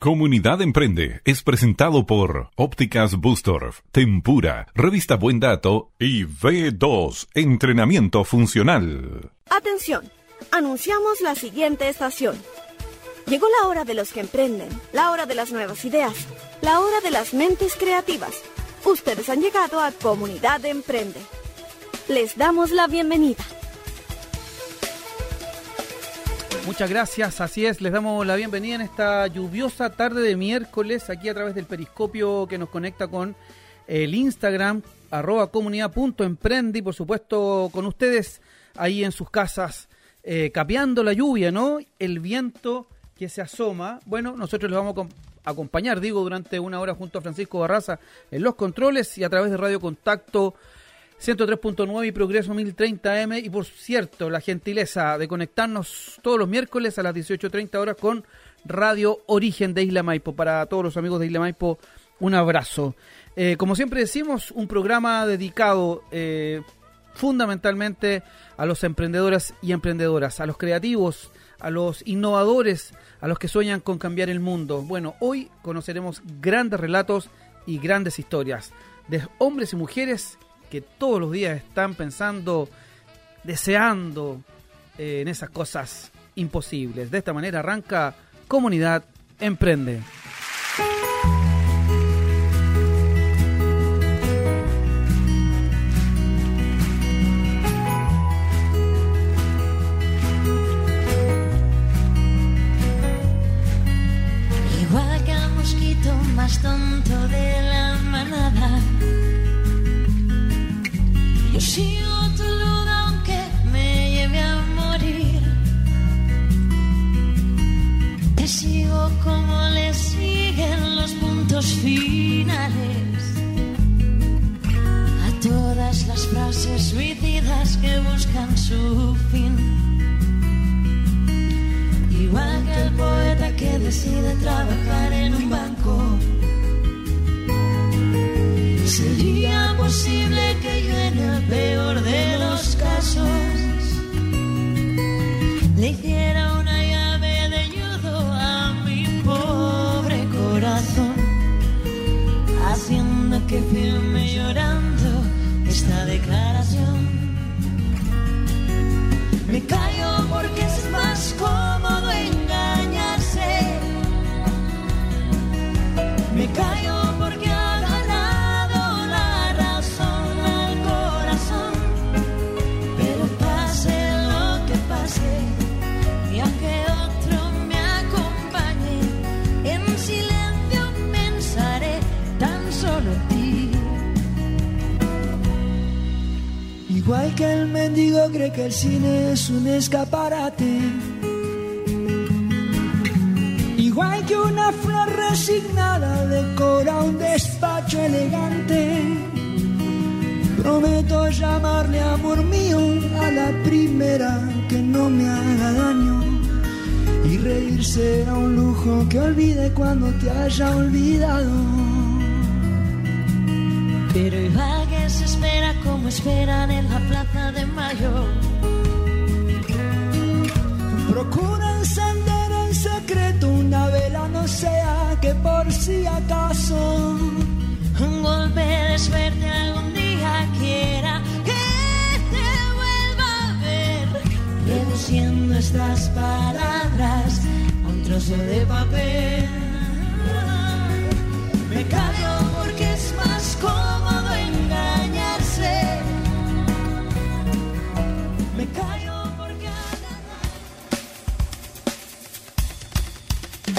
Comunidad Emprende es presentado por Ópticas Bustorf, Tempura, Revista Buen Dato y V2 Entrenamiento Funcional. Atención, anunciamos la siguiente estación. Llegó la hora de los que emprenden, la hora de las nuevas ideas, la hora de las mentes creativas. Ustedes han llegado a Comunidad Emprende. Les damos la bienvenida. Muchas gracias, así es, les damos la bienvenida en esta lluviosa tarde de miércoles aquí a través del periscopio que nos conecta con el Instagram arroba comunidad.emprende y por supuesto con ustedes ahí en sus casas eh, capeando la lluvia, ¿no? El viento que se asoma. Bueno, nosotros les vamos a acompañar, digo, durante una hora junto a Francisco Barraza en los controles y a través de Radio Contacto 103.9 y Progreso 1030M. Y por cierto, la gentileza de conectarnos todos los miércoles a las 18.30 horas con Radio Origen de Isla Maipo. Para todos los amigos de Isla Maipo, un abrazo. Eh, como siempre decimos, un programa dedicado eh, fundamentalmente a los emprendedores y emprendedoras, a los creativos, a los innovadores, a los que sueñan con cambiar el mundo. Bueno, hoy conoceremos grandes relatos y grandes historias de hombres y mujeres que todos los días están pensando, deseando eh, en esas cosas imposibles. De esta manera arranca Comunidad Emprende. Que buscan su fin. Igual que el poeta que decide trabajar en un banco Sería posible que el mendigo cree que el cine es un escaparate. Igual que una flor resignada decora un despacho elegante. Prometo llamarle amor mío a la primera que no me haga daño. Y reír será un lujo que olvide cuando te haya olvidado. Pero que se espera como esperan en la plaza de mayo. Procura encender en secreto una vela, no sea que por si acaso Un golpe de algún día quiera que te vuelva a ver. Reduciendo estas palabras a un trozo de papel.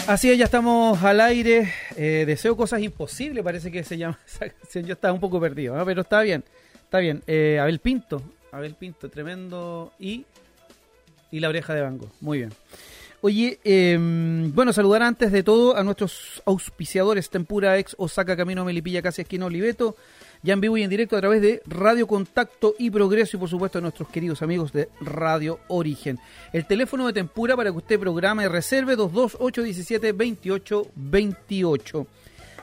Así es, ya estamos al aire. Eh, deseo cosas imposibles, parece que se llama esa. Yo estaba un poco perdido, ¿no? pero está bien. Está bien. Eh, Abel Pinto. Abel Pinto, tremendo. Y, y la oreja de Bango. Muy bien. Oye, eh, bueno, saludar antes de todo a nuestros auspiciadores Tempura Ex Osaka Camino Melipilla Casi Esquina Oliveto, ya en vivo y en directo a través de Radio Contacto y Progreso y por supuesto a nuestros queridos amigos de Radio Origen. El teléfono de Tempura para que usted programe y reserve 228172828.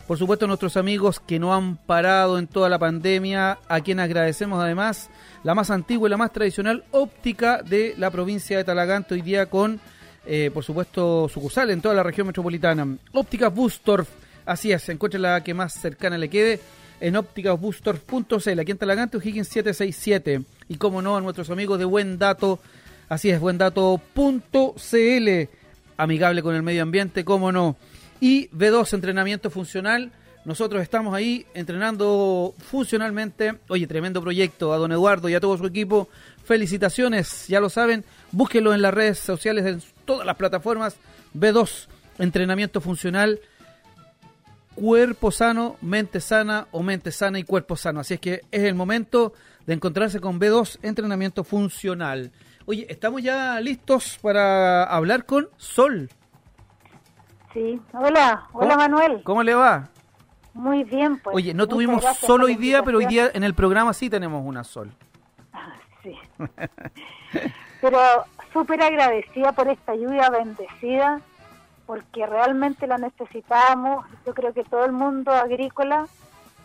Por supuesto a nuestros amigos que no han parado en toda la pandemia, a quien agradecemos además la más antigua y la más tradicional óptica de la provincia de Talagante hoy día con eh, por supuesto, sucursal en toda la región metropolitana. Ópticas Bustorf, así es, encuentre la que más cercana le quede en ópticasbustorf.cl, aquí en Talagante, O'Higgins 767. Y como no, a nuestros amigos de Buen Dato, así es, buendato.cl, amigable con el medio ambiente, como no. Y B2, entrenamiento funcional. Nosotros estamos ahí entrenando funcionalmente. Oye, tremendo proyecto a don Eduardo y a todo su equipo. Felicitaciones, ya lo saben. Búsquenlo en las redes sociales, en todas las plataformas. B2, entrenamiento funcional. Cuerpo sano, mente sana o mente sana y cuerpo sano. Así es que es el momento de encontrarse con B2, entrenamiento funcional. Oye, estamos ya listos para hablar con Sol. Sí, hola, hola ¿Cómo- Manuel. ¿Cómo le va? Muy bien, pues. Oye, no tuvimos sol hoy día, pero hoy día en el programa sí tenemos una sol. Sí. pero súper agradecida por esta lluvia bendecida, porque realmente la necesitábamos. Yo creo que todo el mundo agrícola,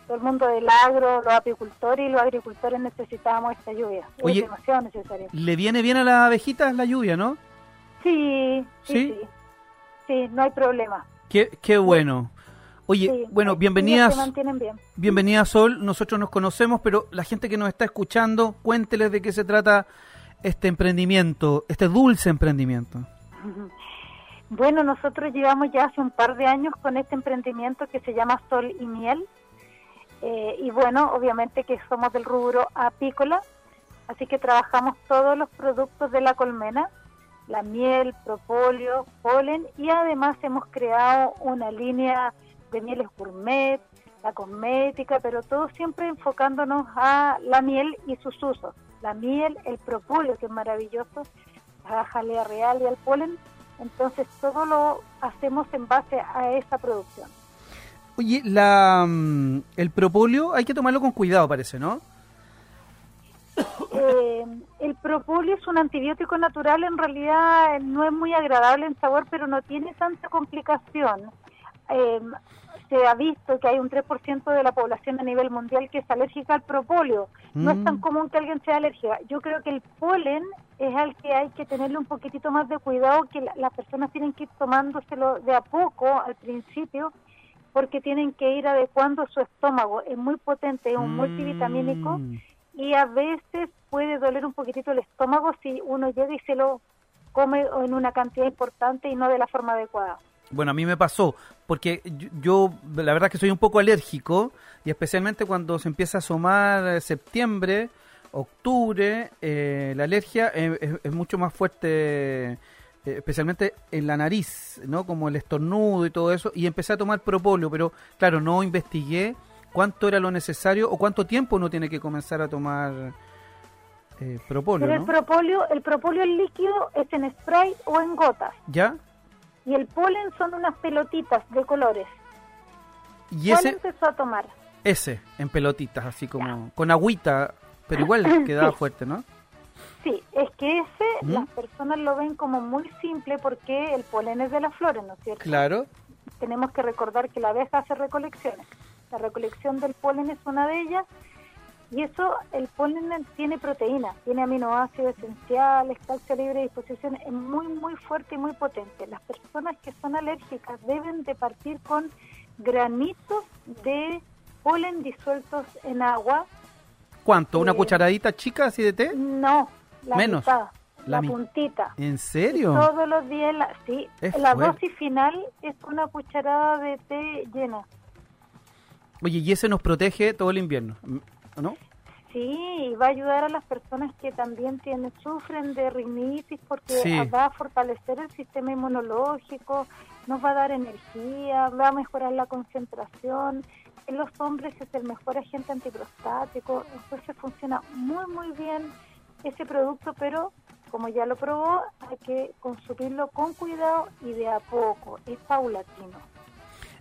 todo el mundo del agro, los apicultores y los agricultores necesitábamos esta lluvia. Oye. Es demasiado necesaria. Le viene bien a las abejitas la lluvia, ¿no? Sí, sí, ¿Sí? sí. Sí, no hay problema. Qué, qué bueno. Oye, Sí, bueno, bienvenidas, bien. bienvenida Sol. Nosotros nos conocemos, pero la gente que nos está escuchando, cuénteles de qué se trata este emprendimiento, este dulce emprendimiento. Bueno, nosotros llevamos ya hace un par de años con este emprendimiento que se llama Sol y Miel. Eh, y bueno, obviamente que somos del rubro apícola, así que trabajamos todos los productos de la colmena, la miel, propóleo, polen y además hemos creado una línea de mieles gourmet, la cosmética, pero todo siempre enfocándonos a la miel y sus usos. La miel, el propóleo, que es maravilloso, la jalea real y el polen. Entonces todo lo hacemos en base a esa producción. Oye, la, mm, el propóleo hay que tomarlo con cuidado, parece, ¿no? Eh, el propóleo es un antibiótico natural, en realidad no es muy agradable en sabor, pero no tiene tanta complicación. Eh, se ha visto que hay un 3% de la población a nivel mundial que es alérgica al propóleo. No es tan Mm. común que alguien sea alérgica. Yo creo que el polen es al que hay que tenerle un poquitito más de cuidado, que la- las personas tienen que ir tomándoselo de a poco al principio, porque tienen que ir adecuando su estómago. Es muy potente, es un multivitamínico Mm. y a veces puede doler un poquitito el estómago si uno llega y se lo come en una cantidad importante y no de la forma adecuada. Bueno, a mí me pasó, porque yo, yo, la verdad que soy un poco alérgico, y especialmente cuando se empieza a asomar eh, septiembre, octubre, eh, la alergia es, es mucho más fuerte, eh, especialmente en la nariz, ¿no? Como el estornudo y todo eso, y empecé a tomar propóleo, pero claro, no investigué cuánto era lo necesario o cuánto tiempo uno tiene que comenzar a tomar eh, propóleo, Pero el propóleo, el propóleo en líquido es en spray o en gotas ¿Ya? Y el polen son unas pelotitas de colores. Y ¿Cuál ese, empezó a tomar? ese, en pelotitas, así como, con agüita, pero igual quedaba Sí. fuerte, ¿no? Sí, es que ese las personas lo ven como muy simple porque el polen es de las flores, ¿no es cierto? Claro. tenemos que recordar que la abeja hace recolecciones. La recolección del polen es una de ellas y eso, el polen tiene proteína, tiene aminoácidos esenciales, calcio libre disposición, es muy, muy fuerte y muy potente. Las personas que son alérgicas deben de partir con granitos de polen disueltos en agua. ¿Cuánto? ¿Una Eh, cucharadita chica así de té? No, la Menos. mitad, La la, puntita. ¿En serio? Todos los días, la, sí, Es la fuerte. dosis final es una cucharada de té llena. Oye, y ese nos protege todo el invierno, ¿no? Sí, y va a ayudar a las personas que también tienen sufren de rinitis porque Sí. va a fortalecer el sistema inmunológico, nos va a dar energía, va a mejorar la concentración. En los hombres es el mejor agente antiprostático, entonces funciona muy muy bien ese producto, pero como ya lo probó, hay que consumirlo con cuidado y de a poco, es paulatino.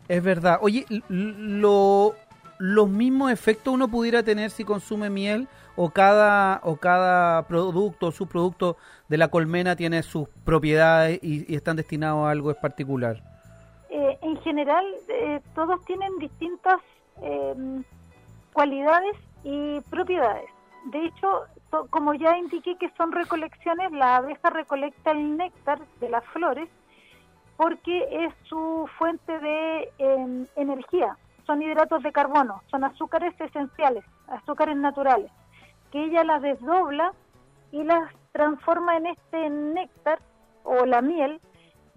Es verdad. Oye, lo, los mismos efectos uno pudiera tener si consume miel o cada o cada producto o subproducto de la colmena tiene sus propiedades y, están destinados a algo en particular. Eh, en general, eh, todos tienen distintas eh, cualidades y propiedades. De hecho, como ya indiqué que son recolecciones, la abeja recolecta el néctar de las flores porque es su fuente de em, energía. Son hidratos de carbono, son azúcares esenciales, azúcares naturales, que ella las desdobla y las transforma en este néctar o la miel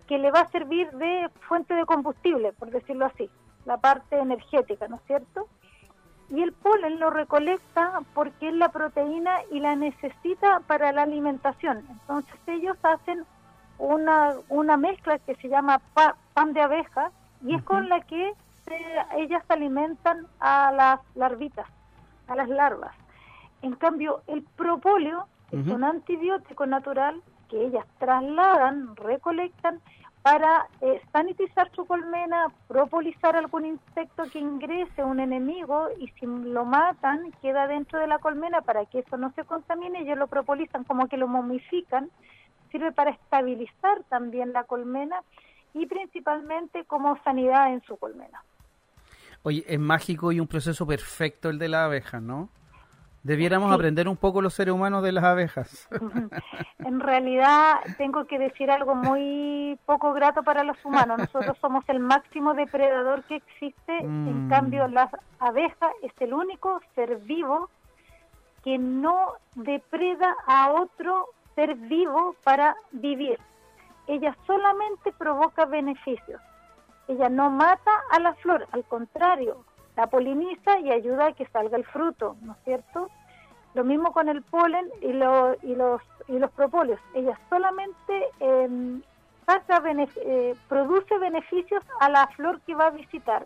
que le va a servir de fuente de combustible, por decirlo así, la parte energética, ¿no es cierto? Y el polen lo recolecta porque es la proteína y la necesita para la alimentación. Entonces ellos hacen una, una mezcla que se llama pa- pan de abeja y es con la que se- ellas alimentan a las larvitas, a las larvas. En cambio, el propóleo es un antibiótico natural que ellas trasladan, recolectan para eh, sanitizar su colmena, propolizar algún insecto que ingrese, un enemigo, y si lo matan, queda dentro de la colmena para que eso no se contamine, ellos lo propolizan como que lo momifican, sirve para estabilizar también la colmena y principalmente como sanidad en su colmena. Oye, es mágico y un proceso perfecto el de la abeja, ¿no? Debiéramos Sí. aprender un poco los seres humanos de las abejas. En realidad tengo que decir algo muy poco grato para los humanos. Nosotros somos el máximo depredador que existe. En Mm. cambio, la abeja es el único ser vivo que no depreda a otro ser vivo para vivir. Ella solamente provoca beneficios. Ella no mata a la flor, al contrario, la poliniza y ayuda a que salga el fruto, ¿no es cierto? Lo mismo con el polen y, lo- y los y los propóleos. Ella solamente eh, saca benef- eh, produce beneficios a la flor que va a visitar.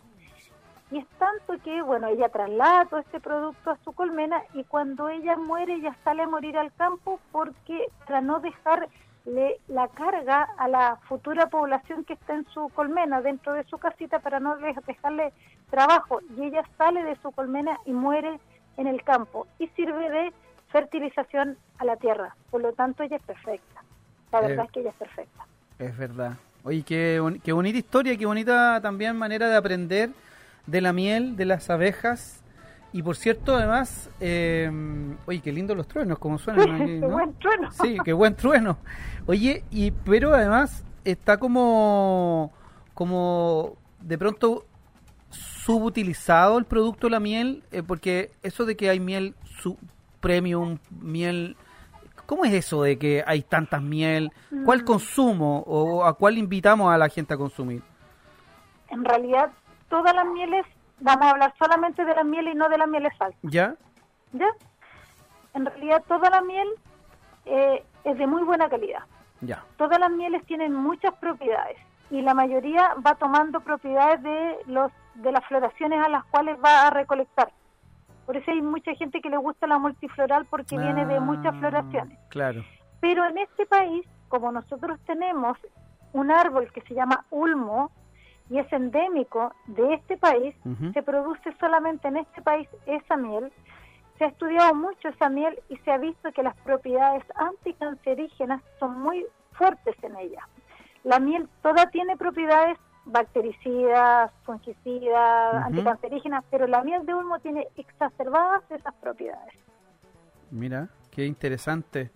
Y es tanto que, bueno, ella traslada todo este producto a su colmena y cuando ella muere, ella sale a morir al campo porque para no dejarle la carga a la futura población que está en su colmena, dentro de su casita, para no de- dejarle trabajo. Y ella sale de su colmena y muere en el campo y sirve de fertilización a la tierra. Por lo tanto, ella es perfecta. La verdad Eh, es que ella es perfecta. Es verdad. Oye, qué, qué bonita historia, qué bonita también manera de aprender de la miel, de las abejas. Y por cierto, además, eh, oye, qué lindos los truenos, como suenan aquí, Qué ¿no? buen trueno. Sí, qué buen trueno. Oye, y pero además está como, como de pronto subutilizado el producto de la miel, eh, porque eso de que hay miel su premium, miel, ¿cómo es eso de que hay tantas miel? ¿Cuál Mm. consumo o a cuál invitamos a la gente a consumir? En realidad, todas las mieles, vamos a hablar solamente de la miel y no de las mieles falsas, ¿Ya? ¿ya? En realidad, toda la miel eh, es de muy buena calidad. Ya. Todas las mieles tienen muchas propiedades y la mayoría va tomando propiedades de los de las floraciones a las cuales va a recolectar. Por eso hay mucha gente que le gusta la multifloral porque viene de muchas Ah, floraciones. Claro. Pero en este país, como nosotros tenemos un árbol que se llama ulmo y es endémico de este país, se produce solamente en este país esa miel. Se ha estudiado mucho esa miel y se ha visto que las propiedades anticancerígenas son muy fuertes en ella. La miel toda tiene propiedades bactericidas, fungicidas, anticancerígenas, pero la miel de ulmo tiene exacerbadas esas propiedades. Mira, qué interesante.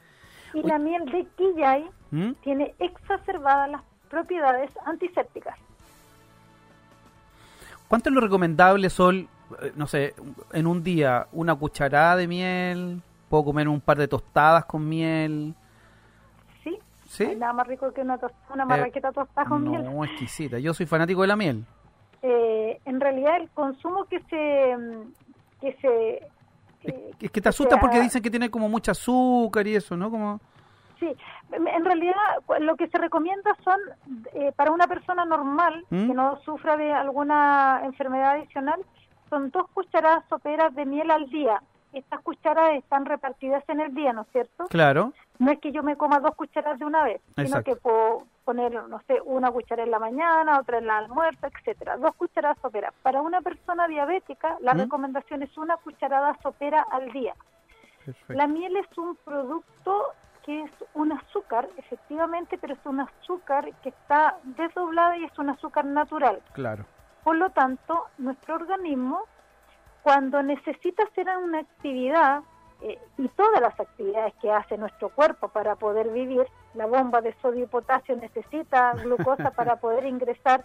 Y Uy. la miel de quillay ¿Mm? tiene exacerbadas las propiedades antisépticas. ¿Cuánto es lo recomendable, Sol, eh, no sé, en un día, una cucharada de miel? ¿Puedo comer un par de tostadas con miel? ¿Sí? ¿Sí? Hay nada más rico que una, tos- una marraqueta tostada con miel. No, exquisita. Yo soy fanático de la miel. Eh, en realidad el consumo que se... Que se eh, Es que te asusta se porque dicen que tiene como mucho azúcar y eso, ¿no? Como... Sí, en realidad lo que se recomienda son eh, para una persona normal ¿Mm? que no sufra de alguna enfermedad adicional, son dos cucharadas soperas de miel al día. Estas cucharadas están repartidas en el día, ¿no es cierto? Claro. No es que yo me coma dos cucharadas de una vez, sino que puedo poner, no sé, una cucharada en la mañana, otra en la almuerzo, etcétera. Dos cucharadas soperas. Para una persona diabética, la ¿Mm? recomendación es una cucharada sopera al día. Perfecto. La miel es un producto que es un azúcar, efectivamente, pero es un azúcar que está desdoblada y es un azúcar natural. Claro. Por lo tanto, nuestro organismo, cuando necesita hacer una actividad, eh, y todas las actividades que hace nuestro cuerpo para poder vivir. La bomba de sodio y potasio necesita glucosa para poder ingresar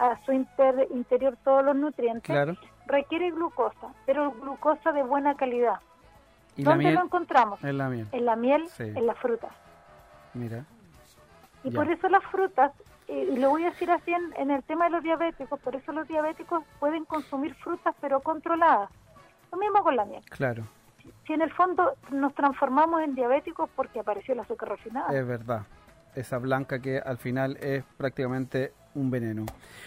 a su inter- interior todos los nutrientes. Claro. Requiere glucosa, pero glucosa de buena calidad. Y la ¿Dónde miel lo encontramos? es la miel. En la miel, Sí. en las frutas. Mira. Y Ya. por eso las frutas, eh, y lo voy a decir así en, en el tema de los diabéticos, por eso los diabéticos pueden consumir frutas pero controladas. Lo mismo con la miel. Claro, Si en el fondo nos transformamos en diabéticos porque apareció el azúcar refinada. es verdad. Esa blanca que al final es prácticamente un veneno.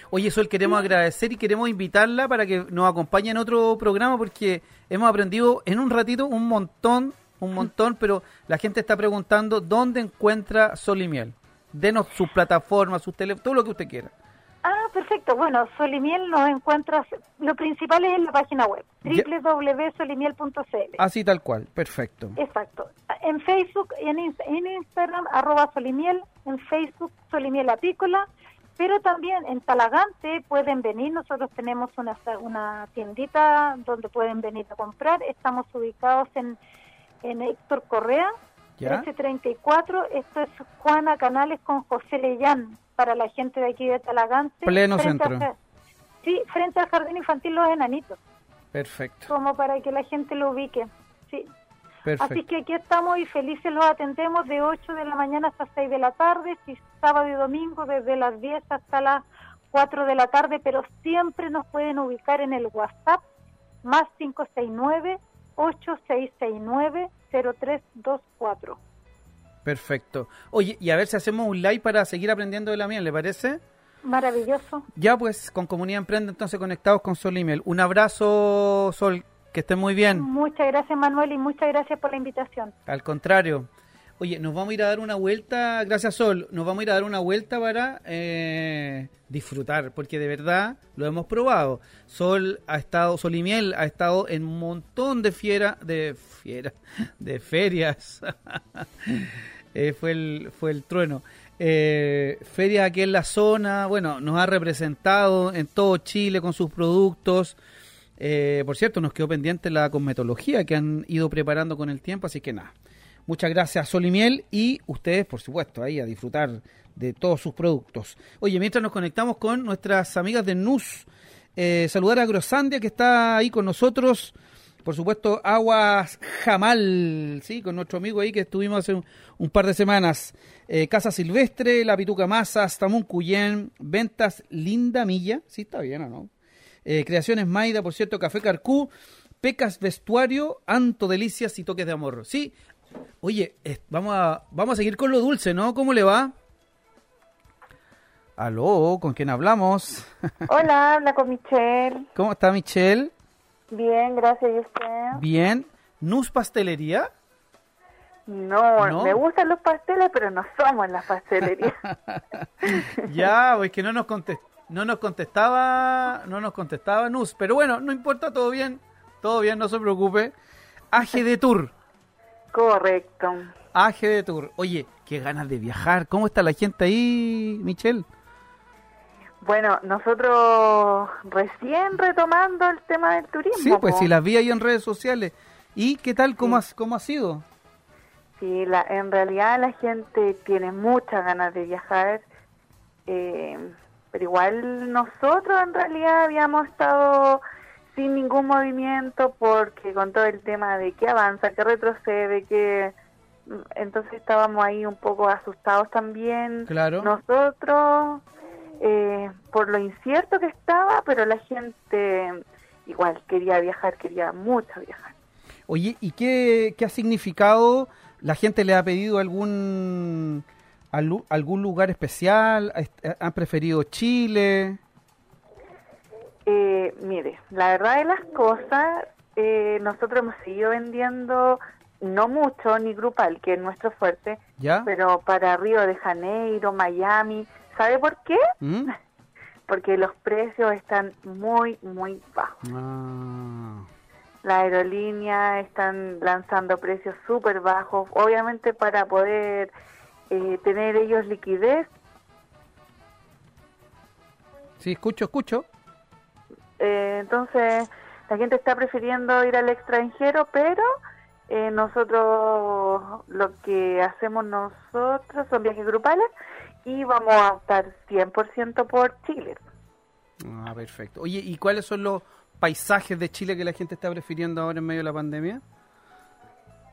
Oye, Sol, queremos agradecer y queremos invitarla para que nos acompañe en otro programa porque hemos aprendido en un ratito un montón, un montón, pero la gente está preguntando dónde encuentra Sol y Miel. Denos sus plataformas, sus teléfonos, todo lo que usted quiera. Ah, perfecto. Bueno, Solimiel nos encuentras, lo principal es en la página web, www.solimiel.cl. Así tal cual, perfecto. Exacto. En Facebook y en, en Instagram, arroba Solimiel, en Facebook Solimiel Apícola, pero también en Talagante pueden venir, nosotros tenemos una, una tiendita donde pueden venir a comprar, estamos ubicados en, en Héctor Correa, ¿Ya? 1334, esto es Juana Canales con José Leyán, para la gente de aquí de Talagante. Pleno centro. sí, frente al Jardín Infantil Los Enanitos, Perfecto, como para que la gente lo ubique. Sí. Así que aquí estamos y felices los atendemos de 8 de la mañana hasta 6 de la tarde, si sábado y domingo desde las 10 hasta las 4 de la tarde, pero siempre nos pueden ubicar en el WhatsApp más 569-8669-0324. Perfecto. Oye, y a ver si hacemos un live para seguir aprendiendo de la miel, ¿le parece? Maravilloso. Ya pues, con Comunidad Emprende, entonces conectados con Sol y Miel. Un abrazo, Sol, que estén muy bien. Muchas gracias Manuel y muchas gracias por la invitación. Al contrario. Oye, nos vamos a ir a dar una vuelta, gracias Sol, nos vamos a ir a dar una vuelta para eh, disfrutar, porque de verdad lo hemos probado. Sol ha estado, Sol y Miel ha estado en un montón de fiera, de fiera, de ferias. Eh, fue el fue el trueno. Eh, ferias aquí en la zona, bueno, nos ha representado en todo Chile con sus productos. Eh, por cierto, nos quedó pendiente la cosmetología que han ido preparando con el tiempo, así que nada. Muchas gracias, Sol y Miel, y ustedes, por supuesto, ahí a disfrutar de todos sus productos. Oye, mientras nos conectamos con nuestras amigas de NUS, eh, saludar a Grosandia, que está ahí con nosotros. Por supuesto, Aguas Jamal, ¿sí? Con nuestro amigo ahí que estuvimos hace un, par de semanas. Eh, Casa Silvestre, La Pituca Masas, Tamun Cuyén, Ventas Linda Milla, sí, está bien, ¿o no? Eh, Creaciones Maida, por cierto, Café Carcú, Pecas Vestuario, Anto Delicias y Toques de Amor. Sí, oye, eh, vamos, a, vamos a seguir con lo dulce, ¿no? ¿Cómo le va? Aló, ¿con quién hablamos? Hola, habla con Michelle. ¿Cómo está Michelle? Bien, gracias. ¿Y usted? Bien. ¿Nus Pastelería? No, ¿No? me gustan los pasteles, pero no somos las pastelerías. ya, pues que no nos contest- no nos contestaba, no nos contestaba Nus, pero bueno, no importa, todo bien, todo bien, no se preocupe. AGD Tour, Correcto. AGD Tour. Oye, qué ganas de viajar. ¿Cómo está la gente ahí, Michelle? Bueno, nosotros recién retomando el tema del turismo. Sí, pues po. si las vi ahí en redes sociales. ¿Y qué tal? ¿Cómo, has- cómo ha sido? Sí, la, en realidad la gente tiene muchas ganas de viajar, eh, pero igual nosotros en realidad habíamos estado sin ningún movimiento porque con todo el tema de que avanza, que retrocede, que mm, entonces estábamos ahí un poco asustados también Claro. nosotros eh, por lo incierto que estaba, pero la gente igual quería viajar, quería mucho viajar. Oye, ¿y qué, qué ha significado? ¿La gente le ha pedido algún algún lugar especial? ¿Est- ¿Han preferido Chile? Eh, mire, la verdad de las cosas, eh, nosotros hemos seguido vendiendo no mucho ni grupal, que es nuestro fuerte, ¿Ya? pero para Río de Janeiro, Miami, ¿sabe por qué? ¿Mm? Porque los precios están muy, muy bajos. Ah, La aerolínea están lanzando precios súper bajos, obviamente para poder eh, tener ellos liquidez. sí, escucho, escucho. Eh, entonces, la gente está prefiriendo ir al extranjero, pero Eh, nosotros, lo que hacemos nosotros son viajes grupales y vamos a optar 100% por Chile. Ah, perfecto. Oye, ¿y cuáles son los paisajes de Chile que la gente está prefiriendo ahora en medio de la pandemia?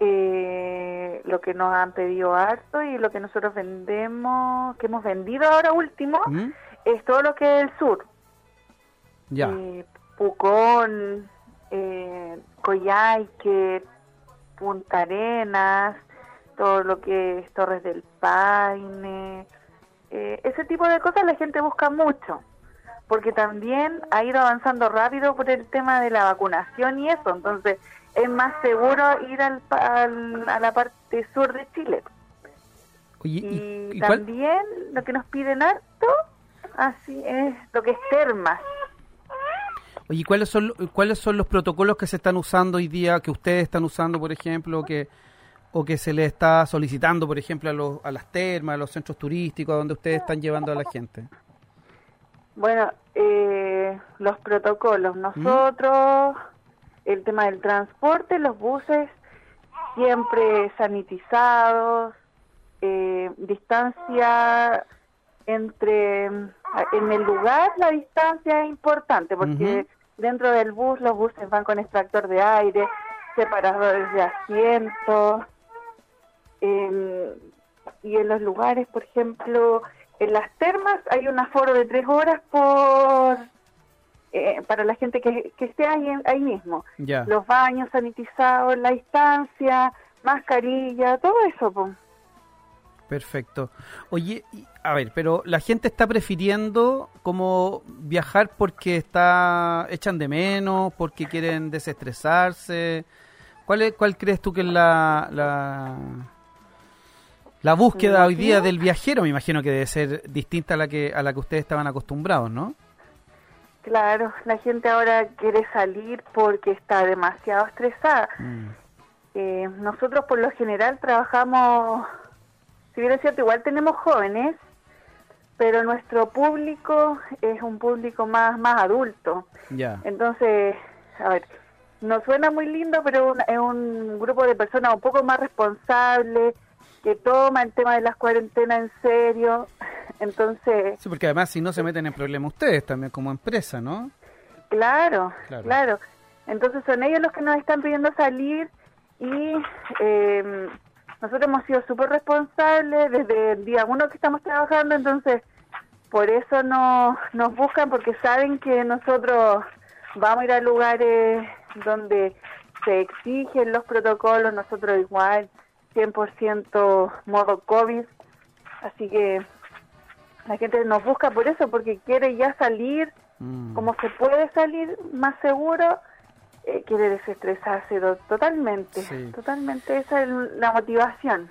Eh, lo que nos han pedido harto y lo que nosotros vendemos, que hemos vendido ahora último, ¿Mm? es todo lo que es el sur. Ya. Eh, Pucón, eh, Coyhaique, Punta Arenas, todo lo que es Torres del Paine, eh, ese tipo de cosas la gente busca mucho, porque también ha ido avanzando rápido por el tema de la vacunación y eso, entonces es más seguro ir al, al- a la parte sur de Chile. Oye, Y, ¿y, y cuál- también lo que nos piden harto, así es lo que es termas. Oye, ¿cuáles son, ¿cuáles son los protocolos que se están usando hoy día, que ustedes están usando, por ejemplo, que o que se les está solicitando, por ejemplo, a, los, a las termas, a los centros turísticos, a donde ustedes están llevando a la gente? Bueno, eh, los protocolos, nosotros, el tema del transporte, los buses siempre sanitizados, eh, distancia entre, en el lugar la distancia es importante porque dentro del bus los buses van con extractor de aire, separadores de asientos, en- y en los lugares, por ejemplo, en las termas hay un aforo de tres horas por eh, para la gente que, que esté ahí, ahí mismo. Los baños sanitizados, la distancia, mascarilla, todo eso. po. Perfecto. Oye, a ver, pero la gente está prefiriendo como viajar porque está echan de menos, porque quieren desestresarse. ¿Cuál es, cuál crees tú que es la la, la búsqueda hoy día del viajero? Me imagino que debe ser distinta a la que a la que ustedes estaban acostumbrados, ¿no? Claro, la gente ahora quiere salir porque está demasiado estresada. Mm. Eh, nosotros por lo general trabajamos, si bien es cierto, igual tenemos jóvenes, pero nuestro público es un público más, más adulto. Ya. Entonces, a ver, no suena muy lindo, pero es un grupo de personas un poco más responsables, que toma el tema de las cuarentenas en serio. Entonces, Sí, porque además si no se meten en problemas ustedes también como empresa, ¿no? Claro, Claro. claro, Entonces son ellos los que nos están pidiendo salir y eh, nosotros hemos sido súper responsables desde el día uno que estamos trabajando, entonces por eso no, nos buscan porque saben que nosotros vamos a ir a lugares donde se exigen los protocolos, nosotros igual, 100% modo COVID, así que la gente nos busca por eso, porque quiere ya salir Mm. como se puede salir más seguro, eh, quiere desestresarse to- totalmente, Sí. totalmente esa es la motivación.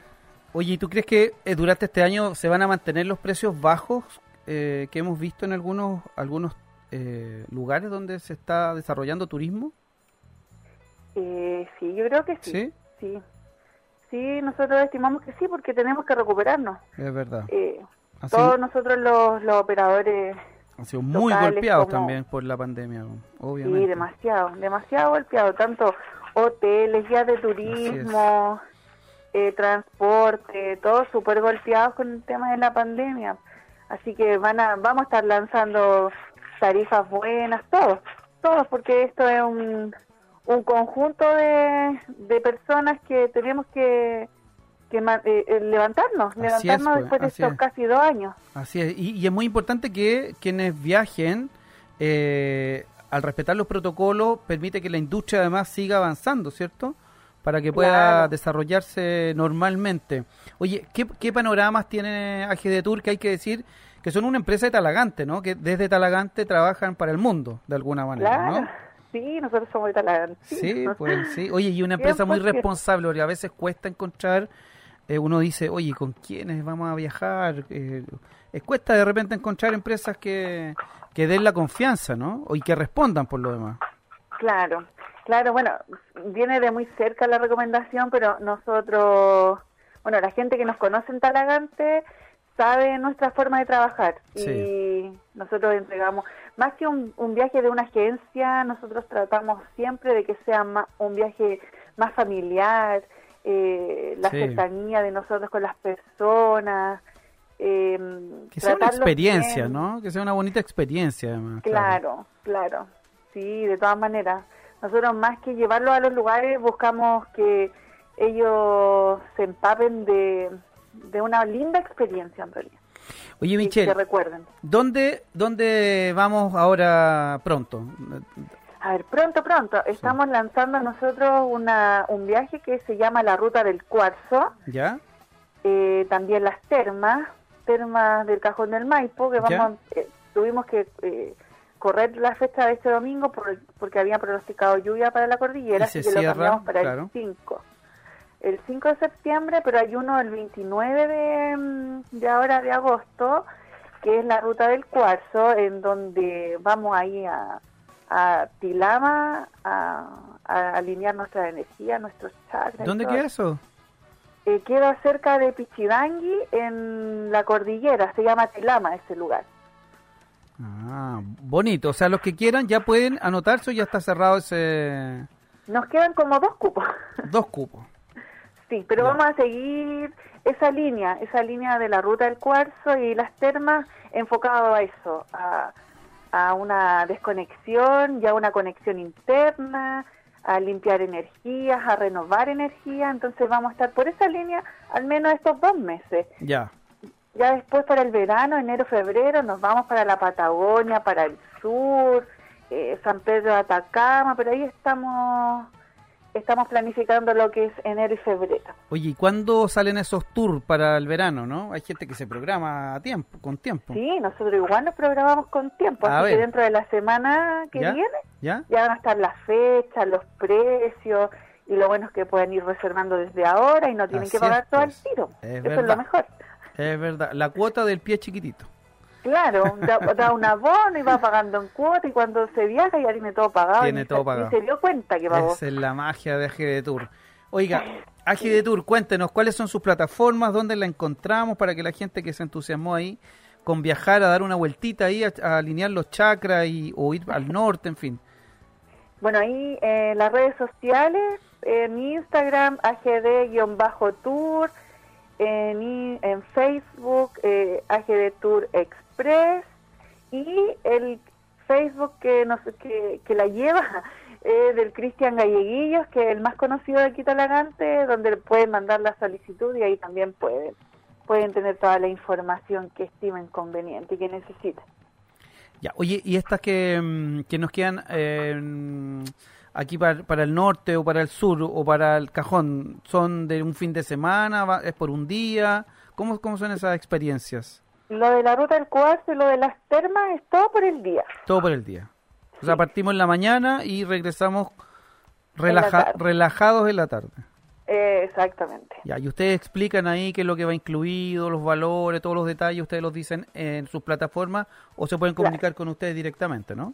Oye, ¿y tú crees que eh, durante este año se van a mantener los precios bajos eh, que hemos visto en algunos algunos eh, lugares donde se está desarrollando turismo? Eh, sí, yo creo que sí, Sí, sí, sí, nosotros estimamos que sí, porque tenemos que recuperarnos. es verdad. Todos nosotros los, los operadores, han sido muy locales golpeados como- también por la pandemia, obviamente. sí, demasiado, demasiado golpeados, tanto hoteles, guías de turismo, eh, transporte, todos súper golpeados con el tema de la pandemia. Así que van a, vamos a estar lanzando tarifas buenas, todos, todos, porque esto es un, un conjunto de, de personas que tenemos que, que eh, eh, levantarnos, Así es, levantarnos pues, después de así estos es. casi dos años. Así es, y, y es muy importante que quienes viajen, eh, al respetar los protocolos, permite que la industria además siga avanzando, ¿cierto? Para que pueda Claro. desarrollarse normalmente. Oye, ¿qué, qué panoramas tiene AGD Tour? Que hay que decir que son una empresa de Talagante, ¿no? Que desde Talagante trabajan para el mundo, de alguna manera, Claro, ¿no? sí, nosotros somos de Talagante. Sí, pues sí. Oye, y una empresa muy 100%. responsable, porque a veces cuesta encontrar, eh, uno dice, oye, ¿con quiénes vamos a viajar? Eh, cuesta de repente encontrar empresas que, que den la confianza, ¿no? Y que respondan por lo demás. Claro, claro, bueno, viene de muy cerca la recomendación, pero nosotros, bueno, la gente que nos conoce en Talagante sabe nuestra forma de trabajar Sí. y nosotros entregamos, más que un, un viaje de una agencia, nosotros tratamos siempre de que sea ma- un viaje más familiar, eh, la Sí. cercanía de nosotros con las personas. eh, Que sea una experiencia, bien. ¿no? Que sea una bonita experiencia, además. Claro, claro. Sí, de todas maneras. Nosotros más que llevarlos a los lugares buscamos que ellos se empapen de, de una linda experiencia en realidad. Oye, que Michelle, recuerden. ¿dónde, ¿dónde vamos ahora pronto? A ver, pronto, pronto. Estamos lanzando nosotros una, un viaje que se llama la Ruta del Cuarzo. ¿Ya? Eh, también las termas, termas del Cajón del Maipo, que vamos, eh, tuvimos que eh, correr la fecha de este domingo por- porque había pronosticado lluvia para la cordillera, Y se así que lo cierra, cambiamos para claro. el 5. El 5 de septiembre, pero hay uno el 29 de, mm, de ahora de agosto, que es la Ruta del Cuarzo, en donde vamos ahí a, a Tilama a, a alinear nuestra energía, nuestros chakras. ¿Dónde queda eso? Eh, queda cerca de Pichidangui, en la cordillera, se llama Tilama ese lugar. Ah, bonito. O sea, los que quieran ya pueden anotarse ya está cerrado ese... Nos quedan como dos cupos. Dos cupos. sí, pero Ya. vamos a seguir esa línea, esa línea de la ruta del cuarzo y las termas enfocado a eso, a, a una desconexión y a una conexión interna, a limpiar energías, a renovar energía. Entonces vamos a estar por esa línea al menos estos dos meses. Ya. Ya después para el verano, enero, febrero, nos vamos para la Patagonia, para el sur, eh, San Pedro de Atacama, pero ahí estamos estamos planificando lo que es enero y febrero. Oye, ¿y cuándo salen esos tours para el verano, no? Hay gente que se programa a tiempo, con tiempo. Sí, nosotros igual nos programamos con tiempo, A así ver. que dentro de la semana que ¿Ya? viene ¿Ya? ya van a estar las fechas, los precios, y lo bueno es que pueden ir reservando desde ahora y no tienen Así que pagar es, todo pues. al tiro. Es Eso es verdad. lo mejor. Es verdad. La cuota del pie chiquitito. Claro, da, da un abono y va pagando en cuota y cuando se viaja ya tiene todo pagado. Tiene y todo se- pagado. ni se dio cuenta que pagó. Esa es la magia de AGD Tour. Oiga, AGD Tour, cuéntenos cuáles son sus plataformas, dónde la encontramos para que la gente que se entusiasmó ahí con viajar a dar una vueltita ahí, a, a alinear los chakras y, o ir al norte, en fin. Bueno, ahí en las redes sociales, en Instagram, AGD-Tour, en, en Facebook, eh, AGD Tour Y el Facebook que, nos, que, que la lleva eh, del Cristian Galleguillos, que es el más conocido de aquí Talagante, donde pueden mandar la solicitud y ahí también pueden, pueden tener toda la información que estimen conveniente y que necesiten. Ya, oye, y estas que, mm, que nos quedan eh, aquí para, para el norte o para el sur o para el cajón, ¿son de un fin de semana? ¿Es por un día? ¿Cómo, cómo son esas experiencias? Lo de la ruta del cuarzo y lo de las termas es todo por el día. Todo por el día. O sea, partimos en la mañana y regresamos relaja- relajados en la tarde. Eh, exactamente. Ya, y ustedes explican ahí qué es lo que va incluido, los valores, todos los detalles, ustedes los dicen en sus plataformas o se pueden comunicar con ustedes directamente, ¿no?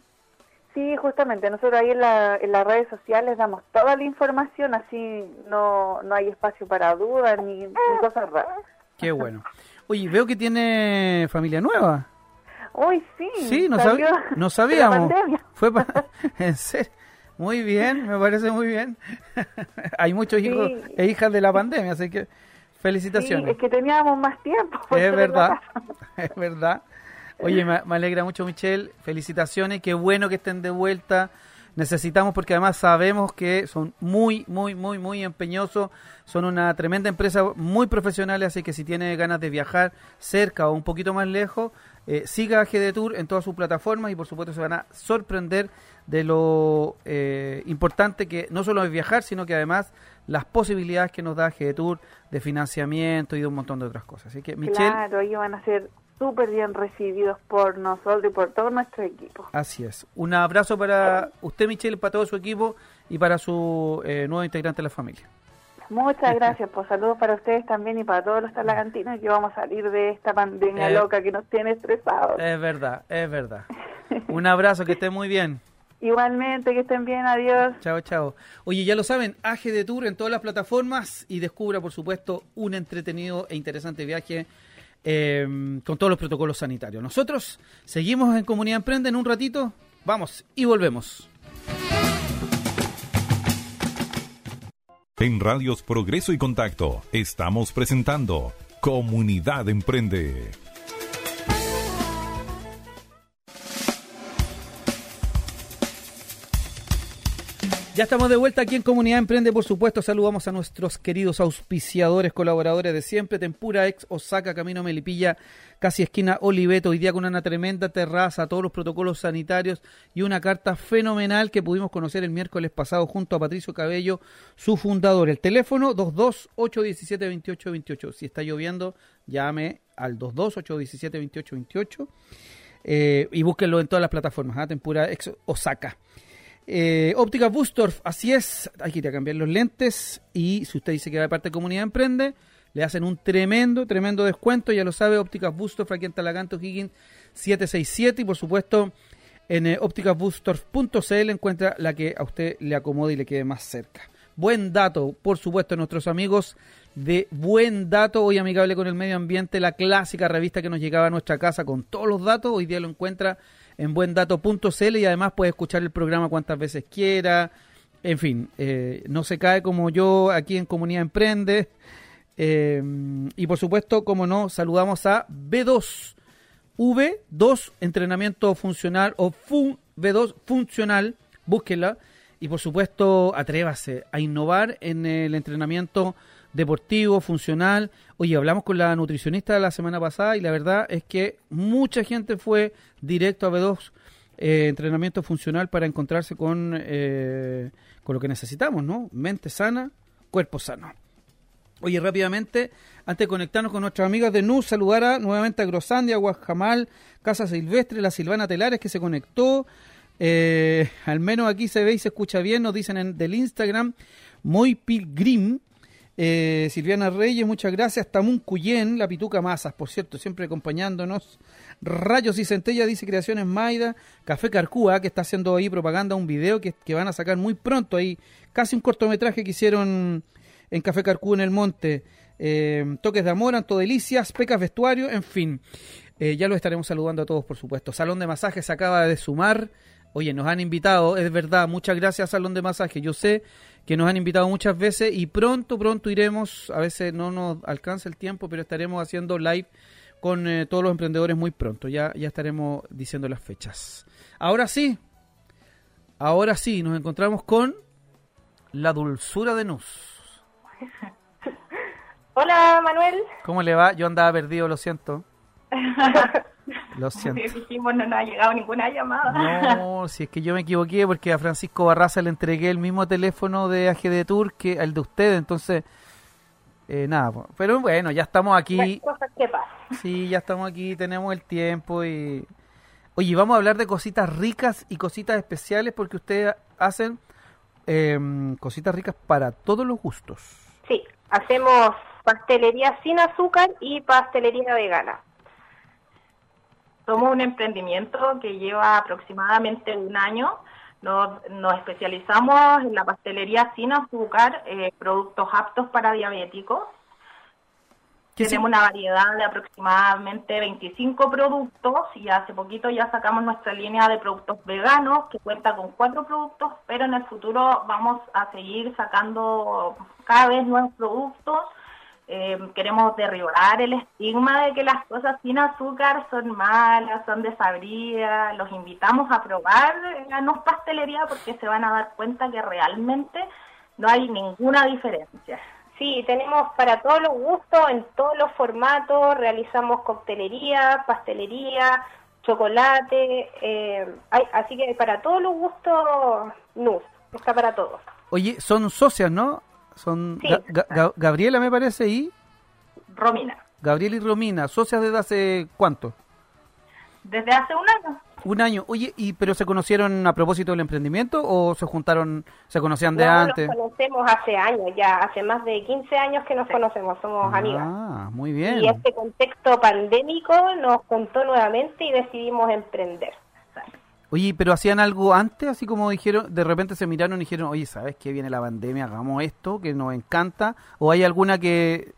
Sí, justamente, nosotros ahí en, la, en las redes sociales damos toda la información, así no, no hay espacio para dudas ni, ni cosas raras. Qué bueno. Oye, veo que tiene familia nueva. Uy, sí. Sí, no, sabi- no sabíamos. pandemia. Fue pa- en serio. Muy bien, me parece muy bien. Hay muchos hijos e hijas de la pandemia, así que Sí, felicitaciones. es que teníamos más tiempo. Es verdad, es verdad. Oye, me, me alegra mucho, Michelle. Felicitaciones, qué bueno que estén de vuelta. Necesitamos, porque además sabemos que son muy, muy, muy, muy empeñosos. Son una tremenda empresa, muy profesionales, así que si tiene ganas de viajar cerca o un poquito más lejos, eh, siga a GD Tour en todas sus plataformas y por supuesto se van a sorprender de lo eh, importante que no solo es viajar, sino que además las posibilidades que nos da GD Tour de financiamiento y de un montón de otras cosas. Así que, Michelle, Claro, ellos van a ser súper bien recibidos por nosotros y por todo nuestro equipo. Así es. Un abrazo para usted, Michelle, para todo su equipo y para su eh, nuevo integrante de la familia. Muchas gracias, pues saludos para ustedes también y para todos los talagantinos que vamos a salir de esta pandemia Eh, loca que nos tiene estresados. Es verdad, es verdad. Un abrazo, que esté muy bien. Igualmente, que estén bien, adiós. Chao, chao. Oye, ya lo saben, AGD Tour en todas las plataformas y descubra, por supuesto, un entretenido e interesante viaje eh, con todos los protocolos sanitarios. Nosotros seguimos en Comunidad Emprende en un ratito. Vamos y volvemos. En Radios Progreso y Contacto estamos presentando Comunidad Emprende. Ya estamos de vuelta aquí en Comunidad Emprende, por supuesto. Saludamos a nuestros queridos auspiciadores, colaboradores de siempre. Tempura ex Osaka, Camino Melipilla, casi esquina Oliveto. Hoy día con una tremenda terraza, todos los protocolos sanitarios y una carta fenomenal que pudimos conocer el miércoles pasado junto a Patricio Cabello, su fundador. El teléfono 228172828. Si está lloviendo, llame al 228172828 eh, y búsquenlo en todas las plataformas. ¿ah? Tempura ex Osaka. Eh, óptica Bustorf, así es, hay que ir a cambiar los lentes y si usted dice que va de parte de Comunidad Emprende, le hacen un tremendo, tremendo descuento, ya lo sabe, Ópticas Bustorf aquí en Talaganto, Higgins 767 y por supuesto en eh, ópticasbustorf.cl encuentra la que a usted le acomode y le quede más cerca. Buen dato, por supuesto, nuestros amigos de Buen Dato, hoy amigable con el medio ambiente, la clásica revista que nos llegaba a nuestra casa con todos los datos, hoy día lo encuentra en buendato.cl y además puede escuchar el programa cuantas veces quiera. En fin, eh, no se cae como yo aquí en Comunidad Emprende. Eh, y por supuesto, como no, saludamos a B2. V2, entrenamiento funcional o fun, B2 funcional, búsquela. Y por supuesto, atrévase a innovar en el entrenamiento deportivo, funcional. Oye, hablamos con la nutricionista la semana pasada y la verdad es que mucha gente fue directo a B2 eh, entrenamiento funcional para encontrarse con, eh, con lo que necesitamos, ¿no? Mente sana, cuerpo sano. Oye, rápidamente, antes de conectarnos con nuestras amigas de NUS, saludar a, nuevamente a Grosandia, Guajamal, Casa Silvestre, la Silvana Telares que se conectó. Eh, al menos aquí se ve y se escucha bien, nos dicen en, del Instagram, muy pilgrim. Eh, Silviana Reyes, muchas gracias. Tamun Cuyén, la Pituca Masas, por cierto, siempre acompañándonos. Rayos y Centella dice Creaciones Maida. Café Carcúa, que está haciendo ahí propaganda, un video que, que van a sacar muy pronto ahí. Casi un cortometraje que hicieron en Café Carcúa en el Monte. Eh, toques de amor, Anto Delicias, Pecas Vestuario, en fin. Eh, ya lo estaremos saludando a todos, por supuesto. Salón de Masajes acaba de sumar. Oye, nos han invitado, es verdad, muchas gracias Salón de Masaje. Yo sé que nos han invitado muchas veces y pronto, pronto iremos, a veces no nos alcanza el tiempo, pero estaremos haciendo live con eh, todos los emprendedores muy pronto. Ya, ya estaremos diciendo las fechas. Ahora sí, ahora sí, nos encontramos con la dulzura de Nus. Hola Manuel. ¿Cómo le va? Yo andaba perdido, lo siento. Lo siento. Dijimos no nos ha llegado ninguna llamada. No, si es que yo me equivoqué porque a Francisco Barraza le entregué el mismo teléfono de AGD Tour que el de ustedes, entonces eh, nada, pero bueno, ya estamos aquí. Cosas que pasan. Sí, ya estamos aquí, tenemos el tiempo y Oye, vamos a hablar de cositas ricas y cositas especiales porque ustedes hacen em, cositas ricas para todos los gustos. Sí, hacemos pastelería sin azúcar y pastelería vegana. Somos un emprendimiento que lleva aproximadamente un año. Nos, nos especializamos en la pastelería sin azúcar, eh, productos aptos para diabéticos. ¿Qué Tenemos una variedad de aproximadamente 25 productos y hace poquito ya sacamos nuestra línea de productos veganos que cuenta con cuatro productos, pero en el futuro vamos a seguir sacando cada vez nuevos productos. Eh, queremos derribar el estigma de que las cosas sin azúcar son malas, son desabridas. Los invitamos a probar la Nos Pastelería porque se van a dar cuenta que realmente no hay ninguna diferencia. Sí, tenemos para todos los gustos, en todos los formatos, realizamos coctelería, pastelería, chocolate, eh, hay- así que para todos los gustos, NUS, está para todos. Oye, son socias, ¿no? Son Sí. Ga- Ga- Ga- Gabriela, me parece, y Romina, Gabriela y Romina, socias desde hace cuánto? desde hace un año. Un año. Oye, y pero se conocieron a propósito del emprendimiento o se juntaron, se conocían de No, antes? nos conocemos hace años, ya hace más de 15 años que nos conocemos, somos amigas. Ah, muy bien. Y este contexto pandémico nos juntó nuevamente y decidimos emprender. Oye, pero hacían algo antes, así como dijeron, de repente se miraron y dijeron, oye, ¿sabes qué? Viene la pandemia, hagamos esto, que nos encanta. ¿O hay alguna que,